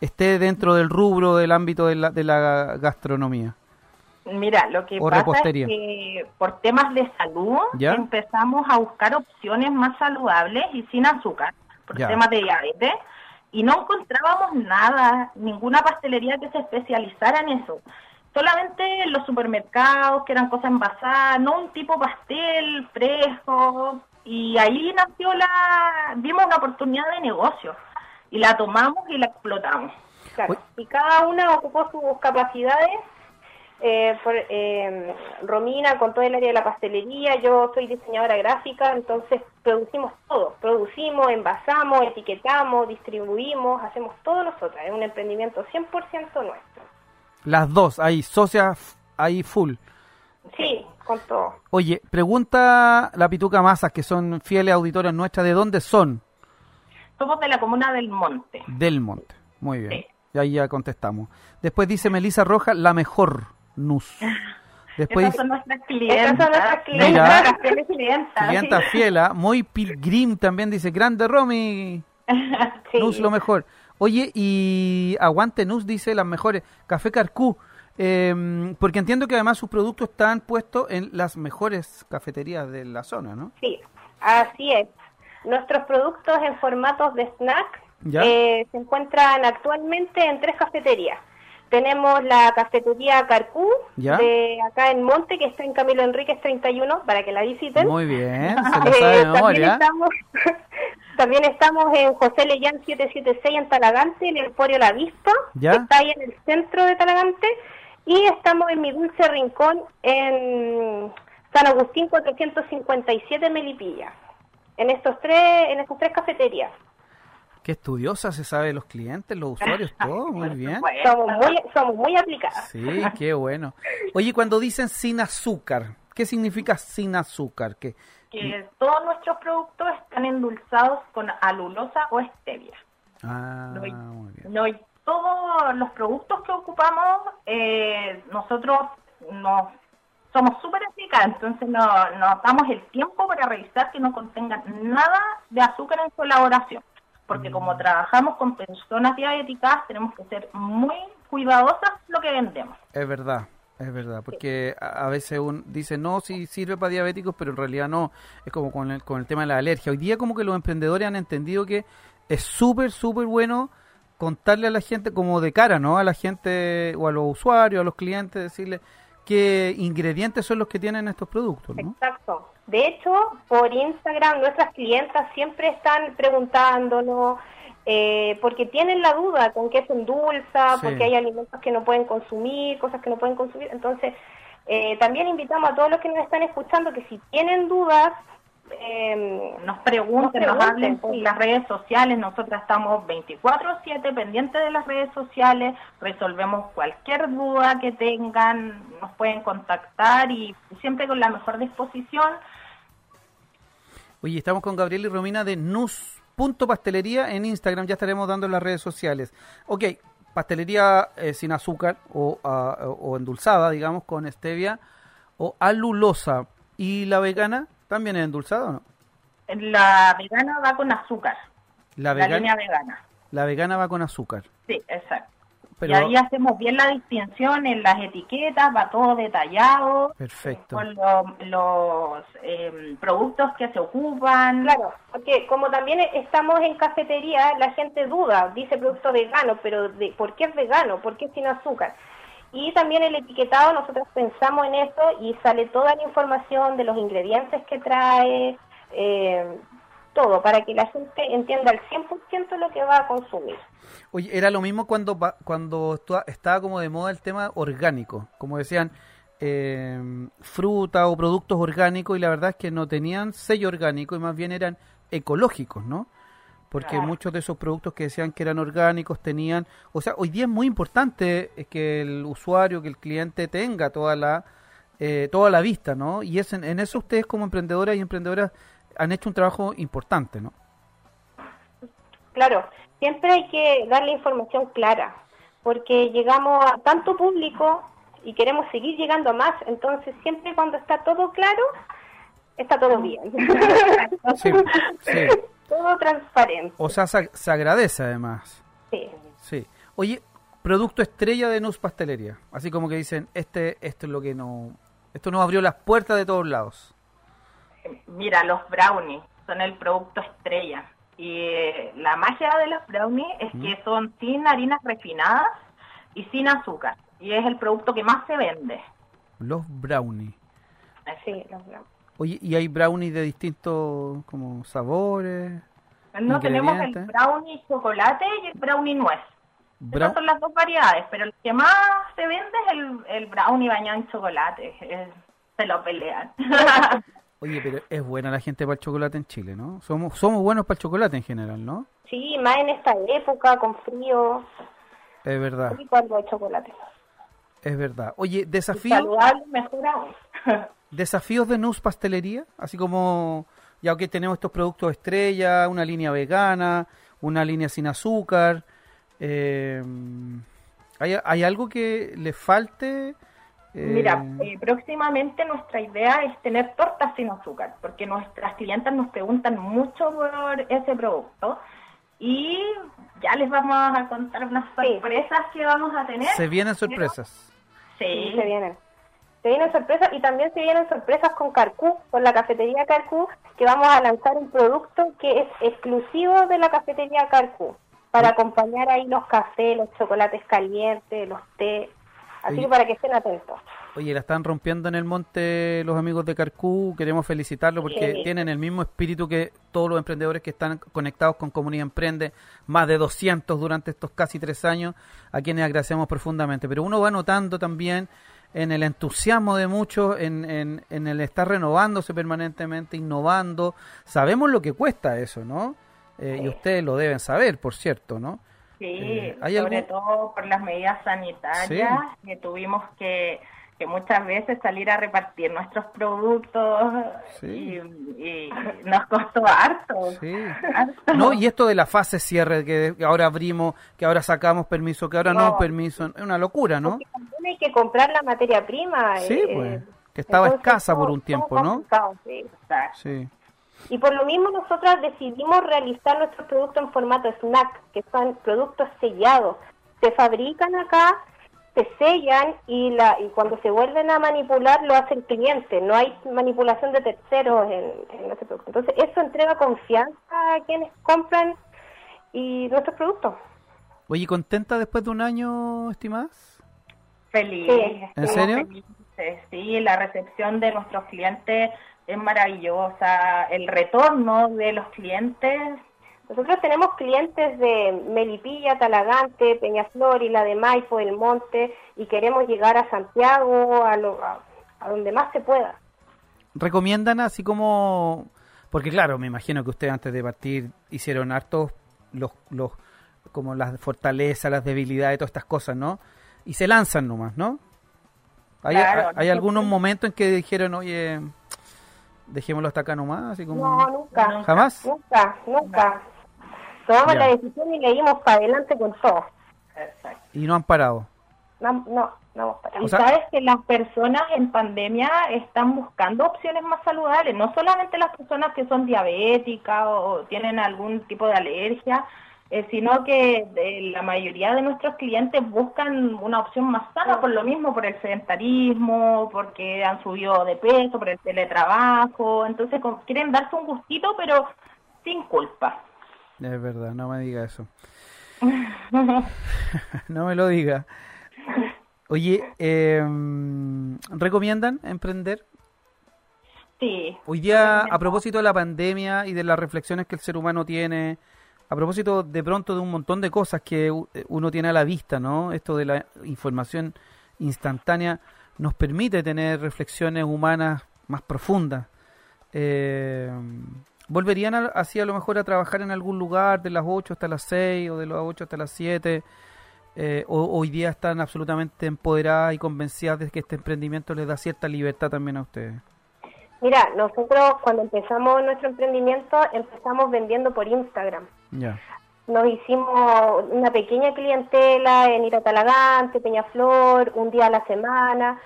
esté dentro del rubro del ámbito de la, de la gastronomía. Mira, lo que O pasa repostería. es que por temas de salud ¿Ya? empezamos a buscar opciones más saludables y sin azúcar, por Ya. temas de diabetes, y no encontrábamos nada, ninguna pastelería que se especializara en eso. Solamente en los supermercados, que eran cosas envasadas, no un tipo pastel fresco, y ahí nació la, vimos una oportunidad de negocio, y la tomamos y la explotamos. Claro. Y cada una ocupó sus capacidades. Eh, por- eh, Romina con todo el área de la pastelería, yo soy diseñadora gráfica, entonces producimos todo, producimos, envasamos, etiquetamos, distribuimos, hacemos todo nosotras, es un emprendimiento 100% nuestro. Las dos, ahí, socias, ahí full. Sí, con todo. Oye, pregunta la Pituca Masas, que son fieles auditoras nuestras, ¿de dónde son? Somos de la comuna del Monte. Del Monte. Muy bien. Sí. Y ahí ya contestamos. Después dice Melisa Roja, la mejor NUS. Después Esas son nuestras clientas. Esas son nuestras clientas. Mira. Fieles clientas. clienta fiela, muy pilgrim también dice, grande Romy, Sí. NUS lo mejor. Oye, y Aguante NUS dice las mejores, Café Carcú, eh, porque entiendo que además sus productos están puestos en las mejores cafeterías de la zona, ¿no? Sí, así es. Nuestros productos en formatos de snack eh, se encuentran actualmente en tres cafeterías. Tenemos la cafetería Carcú, ¿Ya? de acá en Monte, que está en Camilo Enríquez 31, para que la visiten. Muy bien, se lo Eh, sabe también, memoria. estamos, también estamos en José Leyán 776 en Talagante, en el Emporio La Vista, ¿Ya? que está ahí en el centro de Talagante. Y estamos en Mi Dulce Rincón en San Agustín 457 Melipilla. En estos tres, en estas tres cafeterías. Qué estudiosa se sabe de los clientes, los usuarios, todo, muy bien. Somos muy, somos muy aplicadas. Sí, qué bueno. Oye, cuando dicen sin azúcar, ¿qué significa sin azúcar? ¿Qué? Que todos nuestros productos están endulzados con alulosa o stevia. Ah, No hay- muy bien. No, todos los productos que ocupamos, eh, nosotros nos somos súper eficaces, entonces no- nos damos el tiempo para revisar que no contengan nada de azúcar en su elaboración. Porque como trabajamos con personas diabéticas, tenemos que ser muy cuidadosas lo que vendemos. Es verdad, es verdad, porque a, veces uno dice, no, sí sirve para diabéticos, pero en realidad no. Es como con el, con el tema de la alergia. Hoy día como que los emprendedores han entendido que es súper, súper bueno contarle a la gente como de cara, ¿no? A la gente o a los usuarios, a los clientes, decirle qué ingredientes son los que tienen estos productos, ¿no? Exacto. De hecho, por Instagram nuestras clientas siempre están preguntándonos, eh, porque tienen la duda con qué se endulza, Sí. porque hay alimentos que no pueden consumir, cosas que no pueden consumir. Entonces, eh, también invitamos a todos los que nos están escuchando que si tienen dudas, eh, Nos pregunten, Nos nos, hablen por sí. las redes sociales. Nosotras estamos 24/7 pendientes de las redes sociales. Resolvemos cualquier duda que tengan. Nos pueden contactar y siempre con la mejor disposición. Oye, estamos con Gabriel y Romina de nus.pastelería en Instagram, ya estaremos dando en las redes sociales. Ok, pastelería eh, sin azúcar o, ah, o- endulzada, digamos, con stevia o alulosa. ¿Y la vegana también es endulzada o no? La vegana va con azúcar. La, La línea vegana. la vegana va con azúcar. Sí, exacto. Pero, Y ahí hacemos bien la distinción en las etiquetas, va todo detallado. Perfecto. Con lo- los eh, productos que se ocupan. Claro, porque como también estamos en cafetería, la gente duda, dice producto vegano, pero de, ¿por qué es vegano? ¿Por qué es sin azúcar? Y también el etiquetado, nosotros pensamos en eso y sale toda la información de los ingredientes que trae, eh, todo, para que la gente entienda al 100% lo que va a consumir. Oye, era lo mismo cuando cuando estaba como de moda el tema orgánico, como decían, eh, fruta o productos orgánicos y la verdad es que no tenían sello orgánico y más bien eran ecológicos, ¿no? Porque Claro. muchos de esos productos que decían que eran orgánicos tenían, o sea, hoy día es muy importante eh, que el usuario, que el cliente tenga toda la eh, toda la vista, ¿no? Y es en, en eso ustedes como emprendedoras y emprendedoras han hecho un trabajo importante, ¿no? Claro, siempre hay que darle información clara, porque llegamos a tanto público y queremos seguir llegando a más, entonces siempre cuando está todo claro, está todo bien. Sí, sí. todo transparente. O sea, se, se agradece además. Sí. Sí. Oye, producto estrella de Nus Pastelería. Así como que dicen, este, esto es lo que no... Esto nos abrió las puertas de todos lados. Mira, los brownies son el producto estrella. Y eh, la magia de los brownies es que son sin harinas refinadas y sin azúcar. Y es el producto que más se vende. Los brownies. Sí, los brownies. Oye, ¿y hay brownies de distintos como sabores? No tenemos el brownie chocolate y el brownie nuez. Brau- Esas son las dos variedades, pero el que más se vende es el, el brownie bañado en chocolate. Se lo pelean. Oye, pero es buena la gente para el chocolate en Chile, ¿no? Somos somos buenos para el chocolate en general, ¿no? Sí, más en esta época, con frío, Es verdad, algo de chocolate. es verdad. Oye, Y desafío, saludable, mejor aún. desafíos de Nus Pastelería, así como ya que tenemos estos productos estrella, una línea vegana, una línea sin azúcar. eh, ¿hay, hay algo que le falte? Eh, Mira, eh, próximamente nuestra idea es tener tortas sin azúcar, porque nuestras clientas nos preguntan mucho por ese producto y ya les vamos a contar unas sorpresas que vamos a tener. se vienen sorpresas. Sí, Sí, se vienen. Se vienen sorpresas y también se vienen sorpresas con Carcú, con la cafetería Carcú, que vamos a lanzar un producto que es exclusivo de la cafetería Carcú, para acompañar ahí los cafés, los chocolates calientes, los té, así Oye. que para que estén atentos. Oye, la están rompiendo en el monte los amigos de Carcú. Queremos felicitarlos porque Sí. tienen el mismo espíritu que todos los emprendedores que están conectados con Comunidad Emprende, más de 200 durante estos casi tres años, a quienes agradecemos profundamente. Pero uno va notando también en el entusiasmo de muchos, en, en, en el estar renovándose permanentemente, innovando. Sabemos lo que cuesta eso, ¿no? Eh, Y ustedes lo deben saber, por cierto, ¿no? Sí, Eh, ¿hay sobre algún- todo por las medidas sanitarias, que tuvimos que, que muchas veces salir a repartir nuestros productos Sí. y, y nos costó harto. Sí. harto. No, y esto de la fase cierre, que que ahora abrimos, que ahora sacamos permiso, que ahora no, No. permiso, es una locura, ¿no? También hay que comprar la materia prima. Sí, eh, pues, que estaba entonces, escasa por un tiempo, ¿no? sí. Y por lo mismo nosotras decidimos realizar nuestros productos en formato snack, que son productos sellados. Se fabrican acá, se sellan y, la, y cuando se vuelven a manipular lo hace el cliente. No hay manipulación de terceros en, en este producto. Entonces eso entrega confianza a quienes compran y nuestros productos. Oye, ¿contenta después de un año, estimadas? Feliz. Sí. ¿En serio? felices, Sí, la recepción de nuestros clientes es maravillosa, el retorno de los clientes. Nosotros tenemos clientes de Melipilla, Talagante, Peñaflor, Isla de Maipo, El Monte y queremos llegar a Santiago, a, lo- a- a donde más se pueda. ¿Recomiendan así como...? Porque claro, me imagino que ustedes antes de partir hicieron hartos los, los como las fortalezas, las debilidades, todas estas cosas, ¿no? Y se lanzan nomás, ¿no? ¿Hay, Claro, hay- hay algunos momentos en que dijeron, oye, dejémoslo hasta acá nomás, así como... No, nunca. ¿Jamás? Nunca, nunca. Tomamos Ya. la decisión y le dimos para adelante con todo. Y no han parado. No, no, no hemos parado. Y O sea- sabes que las personas en pandemia están buscando opciones más saludables, no solamente las personas que son diabéticas o tienen algún tipo de alergia, eh, sino que eh, la mayoría de nuestros clientes buscan una opción más sana por lo mismo, por el sedentarismo, porque han subido de peso, por el teletrabajo, entonces con- quieren darse un gustito pero sin culpa. Es verdad, no me diga eso. no me lo diga. Oye, eh, ¿recomiendan emprender? Sí. Hoy día, a propósito de la pandemia y de las reflexiones que el ser humano tiene, a propósito de pronto de un montón de cosas que u- uno tiene a la vista, ¿no? Esto de la información instantánea nos permite tener reflexiones humanas más profundas. Eh, ¿Volverían así a lo mejor a trabajar en algún lugar de las 8 hasta las 6 o de las 8 hasta las 7? Eh, o hoy día están absolutamente empoderadas y convencidas de que este emprendimiento les da cierta libertad también a ustedes. Mira, nosotros cuando empezamos nuestro emprendimiento empezamos vendiendo por Instagram. Nos hicimos una pequeña clientela en Iratalagante, Peñaflor, un día a la semana,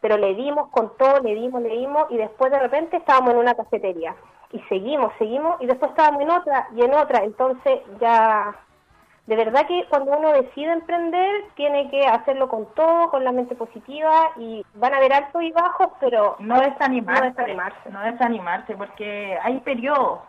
pero le dimos con todo, le dimos, le dimos, y después de repente estábamos en una cafetería. Y seguimos, seguimos, y después estábamos en otra y en otra, entonces ya de verdad que cuando uno decide emprender, tiene que hacerlo con todo, con la mente positiva y van a haber altos y bajos, pero no desanimarse, no desanimarse. no desanimarse, porque hay periodos,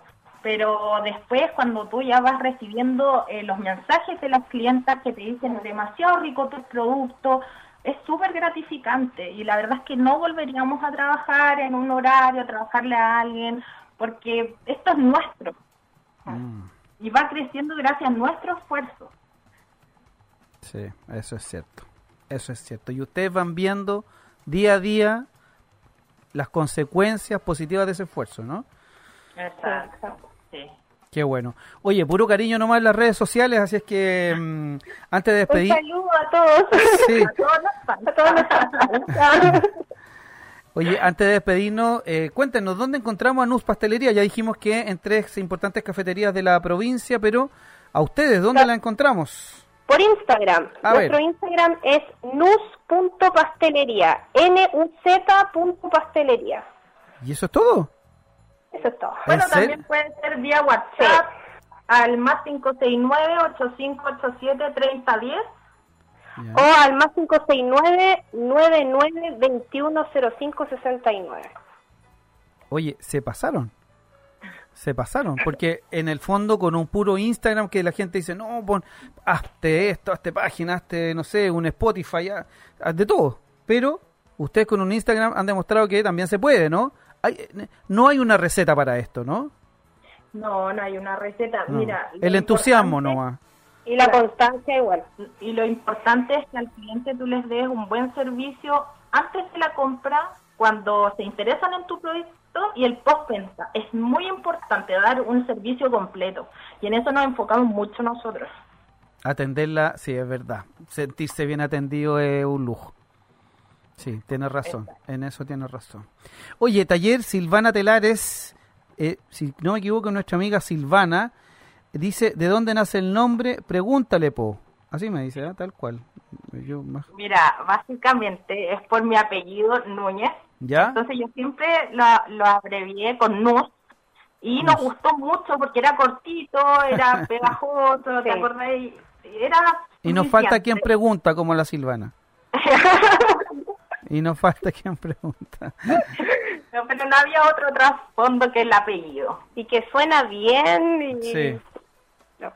pero después cuando tú ya vas recibiendo eh, los mensajes de las clientas que te dicen demasiado rico tu producto, es súper gratificante y la verdad es que no volveríamos a trabajar en un horario, a trabajarle a alguien, porque esto es nuestro y va creciendo gracias a nuestro esfuerzo. Sí, eso es cierto. Eso es cierto. Y ustedes van viendo día a día las consecuencias positivas de ese esfuerzo, ¿no? Exacto. Sí. Qué bueno. Oye, puro cariño nomás en las redes sociales, así es que mm, antes de Un despedir... saludo a todos. Sí. A todos los fans. A todos los fans. Oye, antes de despedirnos, eh, cuéntenos, ¿dónde encontramos a Nus Pastelería? Ya dijimos que en tres importantes cafeterías de la provincia, pero a ustedes, ¿dónde la encontramos? Por Instagram. A Nuestro ver. Instagram es nus.pastelería. N-U-Z.pastelería. ¿Y eso es todo? Eso es todo. ¿En Bueno, también puede ser vía WhatsApp al más 569-8587-3010. Ya. O al más 569-9921-0569. Oye, se pasaron. Se pasaron, porque en el fondo con un puro Instagram que la gente dice, no, pon, hazte esto, hazte página, hazte, no sé, un Spotify, haz, haz de todo. Pero ustedes con un Instagram han demostrado que también se puede, ¿no? Hay, no hay una receta para esto, ¿no? No, no hay una receta. No. Mira, el entusiasmo nomás. Y la constancia igual. Y lo importante es que al cliente tú les des un buen servicio antes de la compra, cuando se interesan en tu producto y el postventa. Es muy importante dar un servicio completo. Y en eso nos enfocamos mucho nosotros. Atenderla, sí, es verdad. Sentirse bien atendido es un lujo. Sí, tienes razón. En eso tienes razón. Oye, taller Silvana Telares, eh, si no me equivoco, nuestra amiga Silvana dice, ¿de dónde nace el nombre? Pregúntale, po. Así me dice, ¿eh? tal cual. Yo más... Mira, básicamente es por mi apellido Núñez. ¿Ya? Entonces yo siempre lo, lo abrevié con NUS y nos gustó mucho porque era cortito, era pegajoso, ¿te Sí. acordás? Y Era Y nos falta quien pregunta, como la Silvana. Y nos falta quien pregunta. No, pero no había otro trasfondo que el apellido. Y que suena bien. Y... Sí. No.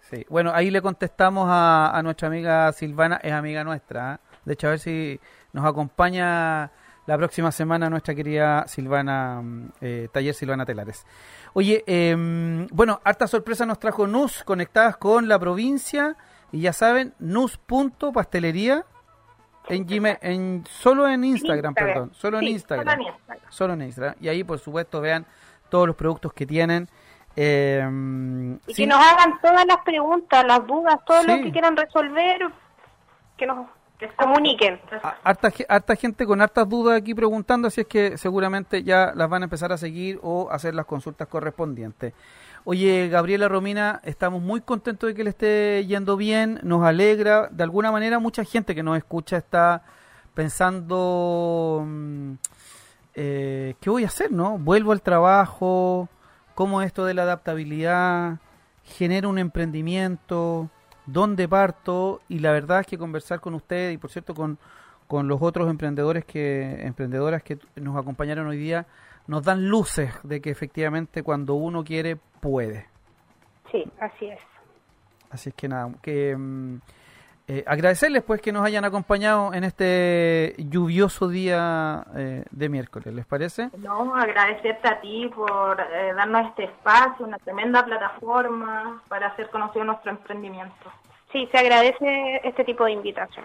Sí, bueno, ahí le contestamos a, a nuestra amiga Silvana, es amiga nuestra. ¿eh? De hecho, a ver si nos acompaña la próxima semana nuestra querida Silvana, mm, eh, Taller Silvana Telares. Oye, em, bueno, harta sorpresa nos trajo NUS conectadas con la provincia y ya saben, nus.pastelería en Gmail, en, solo en Instagram, Instagram. perdón, solo en Instagram. solo en Instagram. Solo en Instagram. Y ahí, por supuesto, vean todos los productos que tienen. Eh, Y sin- que nos hagan todas las preguntas, las dudas, todo Sí. lo que quieran resolver, que nos que comuniquen. harta, harta gente con hartas dudas aquí preguntando, así es que seguramente ya las van a empezar a seguir o hacer las consultas correspondientes. Oye, Gabriela Romina, estamos muy contentos de que le esté yendo bien, nos alegra. De alguna manera, mucha gente que nos escucha está pensando, mm, eh, ¿qué voy a hacer, no? Vuelvo al trabajo, ¿cómo esto de la adaptabilidad? ¿Genero un emprendimiento? ¿Dónde parto? Y la verdad es que conversar con usted y, por cierto, con, con los otros emprendedores que emprendedoras que nos acompañaron hoy día, nos dan luces de que efectivamente cuando uno quiere, puede. Sí, así es. Así es que nada, que mm, eh, agradecerles pues que nos hayan acompañado en este lluvioso día eh, de miércoles, ¿les parece? No, agradecerte a ti por eh, darnos este espacio, una tremenda plataforma para hacer conocido nuestro emprendimiento. Sí, se agradece este tipo de invitación.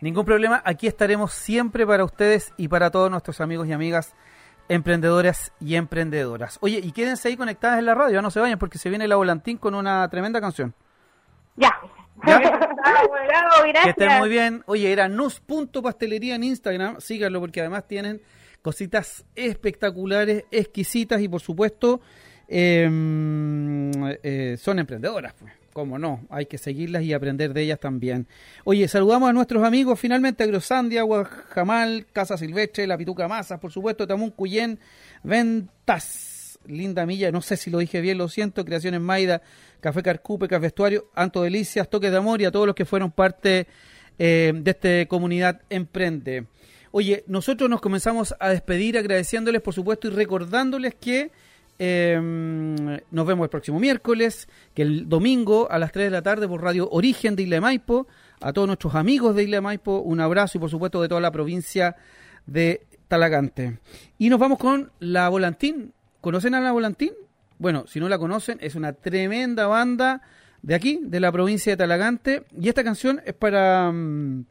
Ningún problema, aquí estaremos siempre para ustedes y para todos nuestros amigos y amigas emprendedoras y emprendedoras. Oye, y quédense ahí conectadas en la radio, no se vayan porque se viene la volantín con una tremenda canción. Ya. ¿Ya? Bravo, Que estén muy bien. Oye, era nus.pastelería en Instagram. Síganlo porque además tienen cositas espectaculares, exquisitas y por supuesto eh, son emprendedoras. Pues. Cómo no, hay que seguirlas y aprender de ellas también. Oye, saludamos a nuestros amigos finalmente, Agrosandia, Guajamal, Casa Silvestre, La Pituca Masas, por supuesto, Tamun Cuyén, Ventas, Linda Milla, no sé si lo dije bien, lo siento, Creaciones Maida, Café Carcupe, Café Vestuario, Anto Delicias, Toques de Amor y a todos los que fueron parte eh, de esta comunidad Emprende. Oye, nosotros nos comenzamos a despedir agradeciéndoles, por supuesto, y recordándoles que eh, nos vemos el próximo miércoles, que el domingo a las 3 de la tarde por Radio Origen de Isla de Maipo, a todos nuestros amigos de Isla de Maipo, un abrazo y por supuesto de toda la provincia de Talagante. Y nos vamos con La Volantín. ¿Conocen a La Volantín? Bueno, si no la conocen, es una tremenda banda de aquí, de la provincia de Talagante. Y esta canción es para... mm,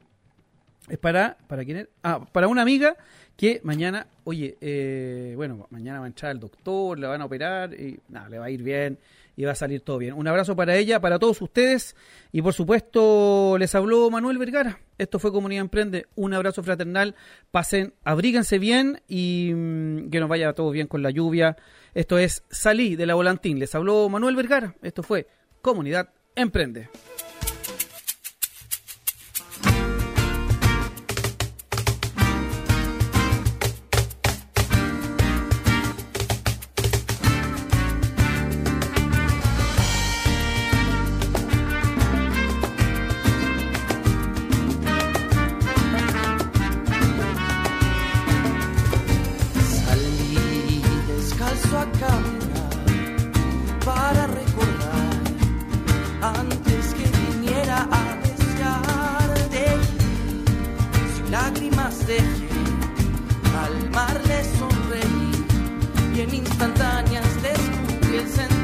es para... ¿Para quién es? Ah, para una amiga que mañana, oye, eh, bueno, mañana va a entrar el doctor, la van a operar y nada, le va a ir bien y va a salir todo bien. Un abrazo para ella, para todos ustedes y por supuesto les habló Manuel Vergara. Esto fue Comunidad Emprende. Un abrazo fraternal. Pasen, abríguense bien y mm, que nos vaya todo bien con la lluvia. Esto es Salí de la Volantín. Les habló Manuel Vergara. Esto fue Comunidad Emprende. A caminar para recordar antes que viniera a desear de sin lágrimas dejé al mar le sonreí y en instantáneas descubrí el sentir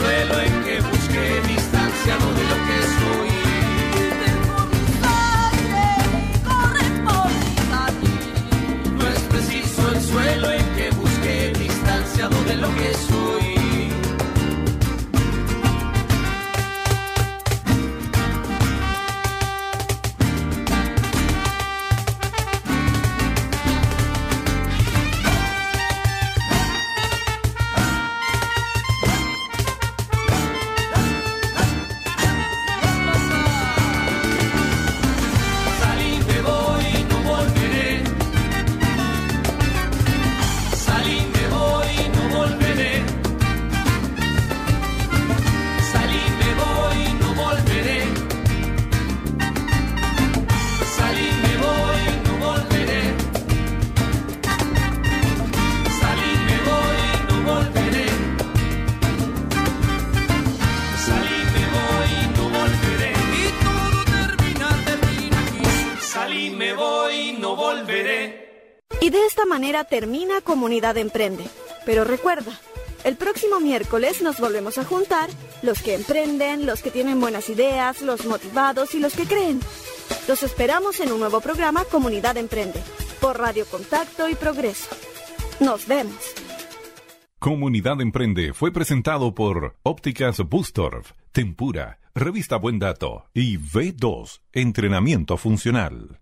suelo en que Comunidad Emprende. Pero recuerda, el próximo miércoles nos volvemos a juntar los que emprenden, los que tienen buenas ideas, los motivados y los que creen. Los esperamos en un nuevo programa Comunidad Emprende por Radio Contacto y Progreso. Nos vemos. Comunidad Emprende fue presentado por Ópticas Bustorf, Tempura, Revista Buen Dato y V2, Entrenamiento Funcional.